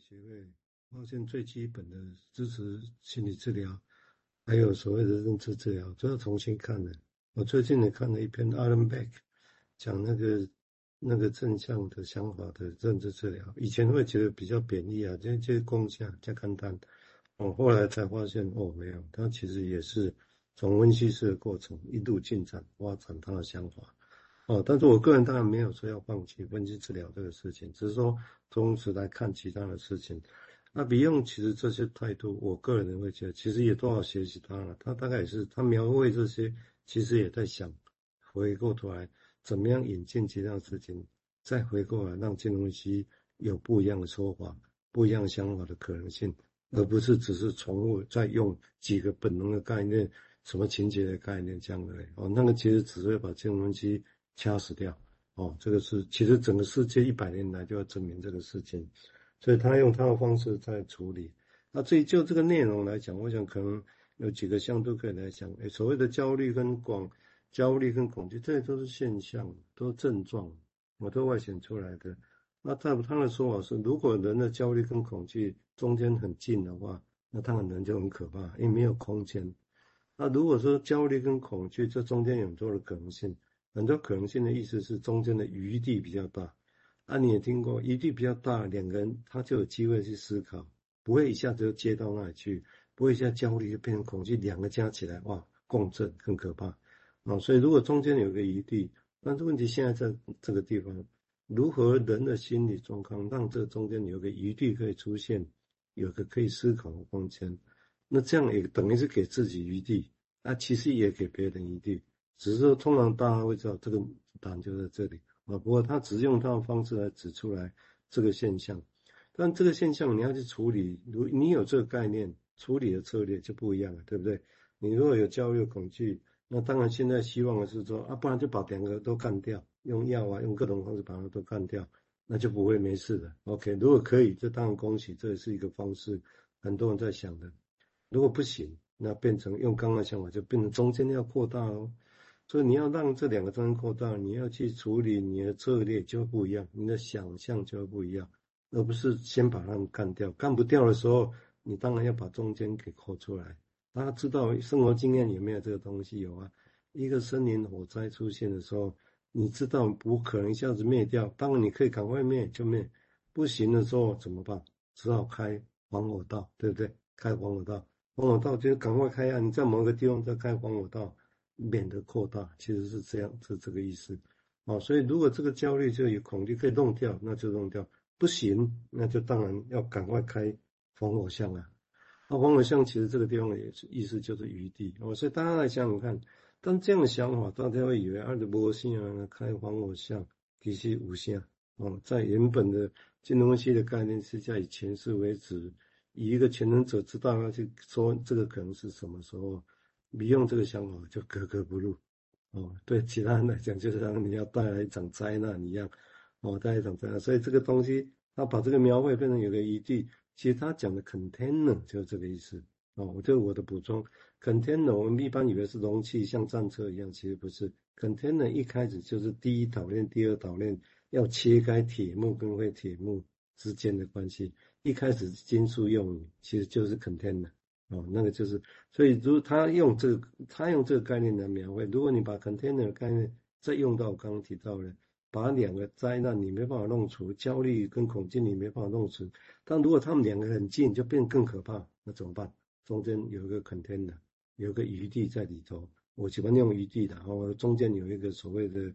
协会发现最基本的支持心理治疗，还有所谓的认知治疗，都要重新看的。我最近也看了一篇 Alan Beck 讲那个那个正向的想法的认知治疗，以前会觉得比较贬义啊，这这共享加看单，我后来才发现哦，没有，它其实也是从温析式的过程一路进展发展他的想法。哦，但是我个人当然没有说要放弃分析治疗这个事情，只是说同时来看其他的事情。那 Beyond 其实这些态度，我个人会觉得其实也多少学习他了。他大概也是他描绘这些，其实也在想回过头来怎么样引进其他的事情，再回过来让金融分析有不一样的说法、不一样的想法的可能性，而不是只是重复再用几个本能的概念、什么情节的概念这样的。哦，那个其实只会把金融分析。掐死掉哦，这个是其实整个世界一百年来就要证明这个事情，所以他用他的方式在处理。那至于就这个内容来讲，我想可能有几个向度可以来讲。诶，所谓的焦虑跟广焦虑跟恐惧，这些都是现象，都是症状，我都外显出来的。那他他的说法是，如果人的焦虑跟恐惧中间很近的话，那当然人就很可怕，因为没有空间。那如果说焦虑跟恐惧这中间有很多的可能性。很多可能性的意思是中间的余地比较大，啊，你也听过余地比较大，两个人他就有机会去思考，不会一下子就接到那里去，不会一下焦虑就变成恐惧，两个加起来哇共振更可怕啊！所以如果中间有个余地，但是问题现在在这个地方，如何人的心理状况让这中间有个余地可以出现，有个可以思考的空间，那这样也等于是给自己余地，啊，其实也给别人余地。只是说，通常大家会知道这个答案就在这里啊。不过他只是用他的方式来指出来这个现象，但这个现象你要去处理，如你有这个概念，处理的策略就不一样了，对不对？你如果有焦虑、恐惧，那当然现在希望的是说啊，不然就把两个都干掉，用药啊，用各种方式把它都干掉，那就不会没事的。OK，如果可以，这当然恭喜，这也是一个方式，很多人在想的。如果不行，那变成用刚刚的想法，就变成中间要扩大哦。所以你要让这两个中间扩大，你要去处理你的策略就会不一样，你的想象就会不一样，而不是先把它们干掉。干不掉的时候，你当然要把中间给扩出来。大家知道生活经验有没有这个东西？有啊。一个森林火灾出现的时候，你知道不可能一下子灭掉，当然你可以赶快灭就灭，不行的时候怎么办？只好开防火道，对不对？开防火道，防火道就赶快开啊！你在某个地方再开防火道。免得扩大，其实是这样，是这个意思，啊，所以如果这个焦虑就有恐惧可以弄掉，那就弄掉，不行，那就当然要赶快开防火巷啊。那防火巷其实这个地方也是意思就是余地，哦，所以大家来想想看，当这样的想法，大家会以为啊，这无啥啊，开防火巷其实无限，哦，在原本的金融分析的概念是在以前世为止，以一个权能者知道要去说这个可能是什么时候。你用这个想法就格格不入，哦，对其他人来讲，就是让你要带来一场灾难一样，哦，带来一场灾难。所以这个东西，他把这个描绘变成有个余地，其实他讲的 container 就是这个意思，哦，这是我的补充。container 我们一般以为是容器，像战车一样，其实不是。container 一开始就是第一岛链、第二岛链要切开铁木跟非铁木之间的关系，一开始金属用其实就是 container。哦，那个就是，所以如果他用这个，他用这个概念来描绘，如果你把 container 概念再用到我刚刚提到的，把两个灾难你没办法弄除，焦虑跟恐惧你没办法弄除，但如果他们两个很近，就变更可怕，那怎么办？中间有一个 container，有个余地在里头，我喜欢用余地的，然后中间有一个所谓的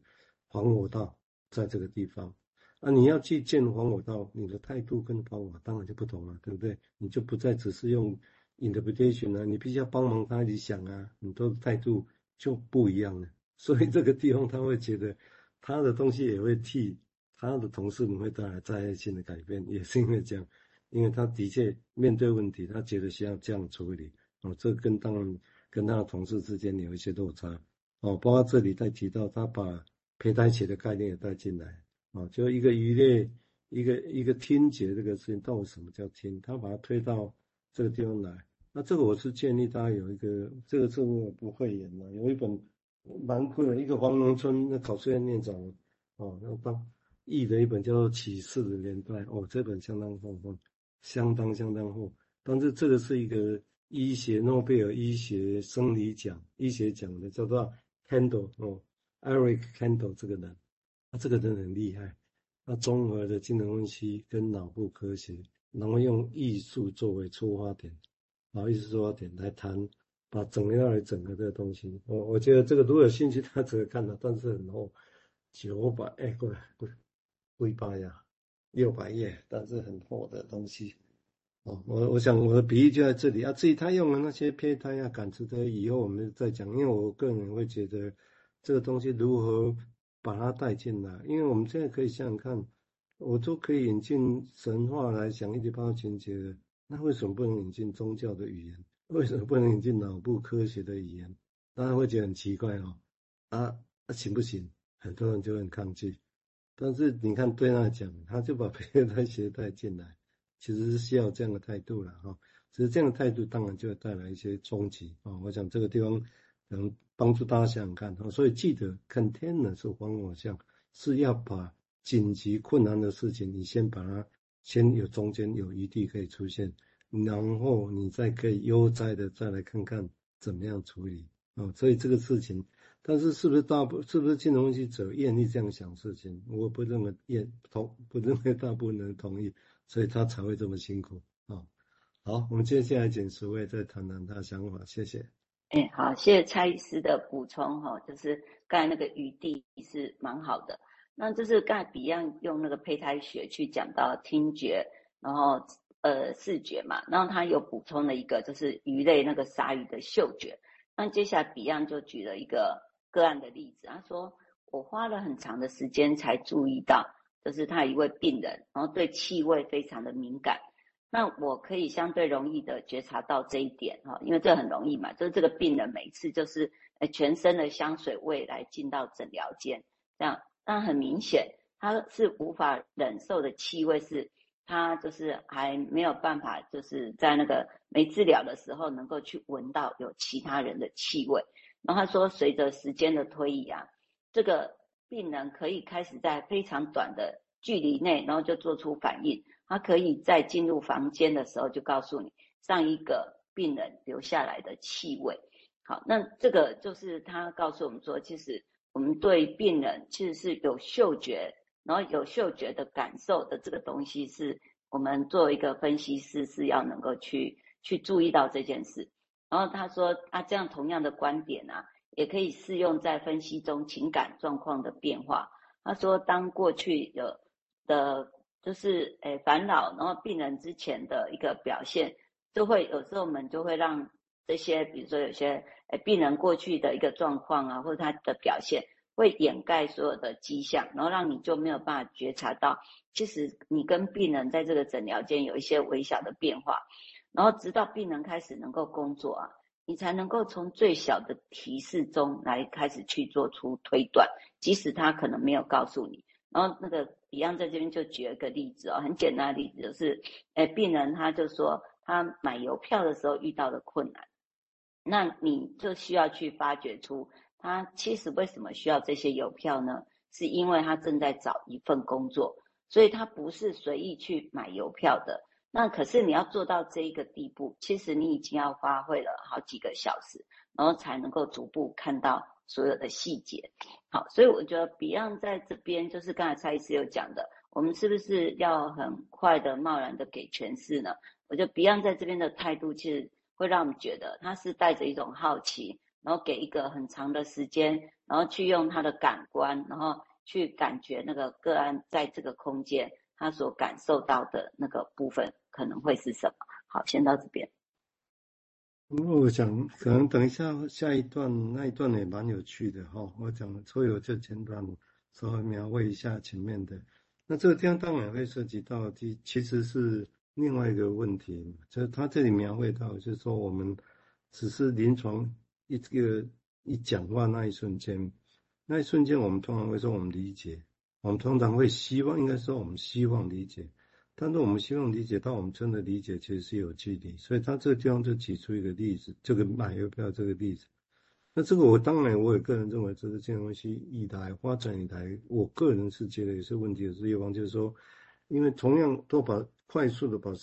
防火道，在这个地方，那你要去建防火道，你的态度跟方法当然就不同了，对不对？你就不再只是用。Interpretation 啊，你必须要帮忙他一起想啊，很多态度就不一样了。所以这个地方他会觉得他的东西也会替他的同事们会带来灾害性的改变，也是因为这样，因为他的确面对问题，他觉得需要这样处理哦。这跟当跟他的同事之间有一些落差哦。包括这里再提到他把胚胎学的概念也带进来哦，就一个鱼类，一个一个听觉这个事情，到底什么叫听？他把它推到。这个地方来，那这个我是建议大家有一个，这个字我不会演了，有一本蛮贵的，一个黄龙村那考试院院长哦，要当译的一本叫做《启示的年代》哦，这本相当丰富，相当相当厚。但是这个是一个医学诺贝尔医学生理奖、医学奖的，叫做 Kandel 哦，Eric Kandel 这个人，他这个人很厉害，他综合的精神分析跟脑部科学，然后用艺术作为出发点，然后艺术出发点来谈，把整个来整个这个东西。我我觉得这个如果有兴趣，他只会看到，但是很厚，九百哎，过来过来，不一百呀，六百页，但是很厚的东西。哦，我我想我的比喻就在这里啊。至于他用的那些胚胎啊、感知的，以后我们再讲。因为我个人会觉得，这个东西如何把它带进来？因为我们现在可以想想看，我都可以引进神话来讲一点八情节的，那为什么不能引进宗教的语言？为什么不能引进脑部科学的语言？大家会觉得很奇怪哦。啊，那行不行？很多人就很抗拒。但是你看，对他讲，他就把胚胎学带进来。其实是需要这样的态度了哈，其实这样的态度当然就会带来一些冲击啊。我想这个地方能帮助大家想想看哈，所以记得 container 是防火墙，是要把紧急困难的事情，你先把它先有中间有余地可以出现，然后你再可以悠哉的再来看看怎么样处理啊。所以这个事情，但是是不是大部是不是金融分析者愿意这样想事情？我不认为愿同不认为大部分人同意。所以他才会这么辛苦啊、哦！好，我们接下来请十位再谈谈他的想法，谢谢。哎，好，谢谢蔡医师的补充哈，就是刚才那个余地是蛮好的。那就是刚才 Beyond 用那个胚胎学去讲到听觉，然后呃视觉嘛，然后他有补充了一个就是鱼类那个鲨鱼的嗅觉。那接下来 Beyond 就举了一个个案的例子，他说我花了很长的时间才注意到。就是他一位病人，然后对气味非常的敏感。那我可以相对容易的觉察到这一点哈，因为这很容易嘛，就是这个病人每次就是全身的香水味来进到诊疗间，这样，但很明显他是无法忍受的气味，是他就是还没有办法，就是在那个没治疗的时候能够去闻到有其他人的气味。然后他说，随着时间的推移啊，这个。病人可以开始在非常短的距离内，然后就做出反应。他可以在进入房间的时候就告诉你上一个病人留下来的气味。好，那这个就是他告诉我们说，其实我们对病人其实是有嗅觉，然后有嗅觉的感受的这个东西，是我们作为一个分析师是要能够去去注意到这件事。然后他说，啊，这样同样的观点啊。也可以适用在分析中情感状况的变化。他说，当过去有的就是诶烦恼，然后病人之前的一个表现，就会有时候我们就会让这些，比如说有些诶病人过去的一个状况啊，或者他的表现，会掩盖所有的迹象，然后让你就没有办法觉察到，其实你跟病人在这个诊疗间有一些微小的变化，然后直到病人开始能够工作啊。你才能够从最小的提示中来开始去做出推断，即使他可能没有告诉你。然后那个一样在这边就举了一个例子哦，很简单的例子就是，诶，病人他就说他买邮票的时候遇到的困难，那你就需要去发掘出他其实为什么需要这些邮票呢？是因为他正在找一份工作，所以他不是随意去买邮票的。那可是你要做到这一个地步，其实你已经要花费了好几个小时，然后才能够逐步看到所有的细节。好，所以我觉得 Beyond 在这边就是刚才蔡医师有讲的，我们是不是要很快的、贸然的给诠释呢？我觉得 Beyond 在这边的态度，其实会让我们觉得他是带着一种好奇，然后给一个很长的时间，然后去用他的感官，然后去感觉那个个案在这个空间他所感受到的那个部分。可能会是什么？好，先到这边。因为我想，可能等一下下一段那一段也蛮有趣的哈。我讲，所以我就前段稍微描绘一下前面的。那这个地方当然会涉及到，其其实是另外一个问题，就是他这里描绘到，就是说我们只是临床一个一讲话那一瞬间，那一瞬间我们通常会说我们理解，我们通常会希望，应该说我们希望理解。但是我们希望理解到，我们真的理解其实是有距离，所以他这个地方就举出一个例子，这个买邮票这个例子。那这个我当然我也个人认为，这是这东西以来发展以来，我个人是觉得也是问题的是地方，就是说，因为同样都把快速的把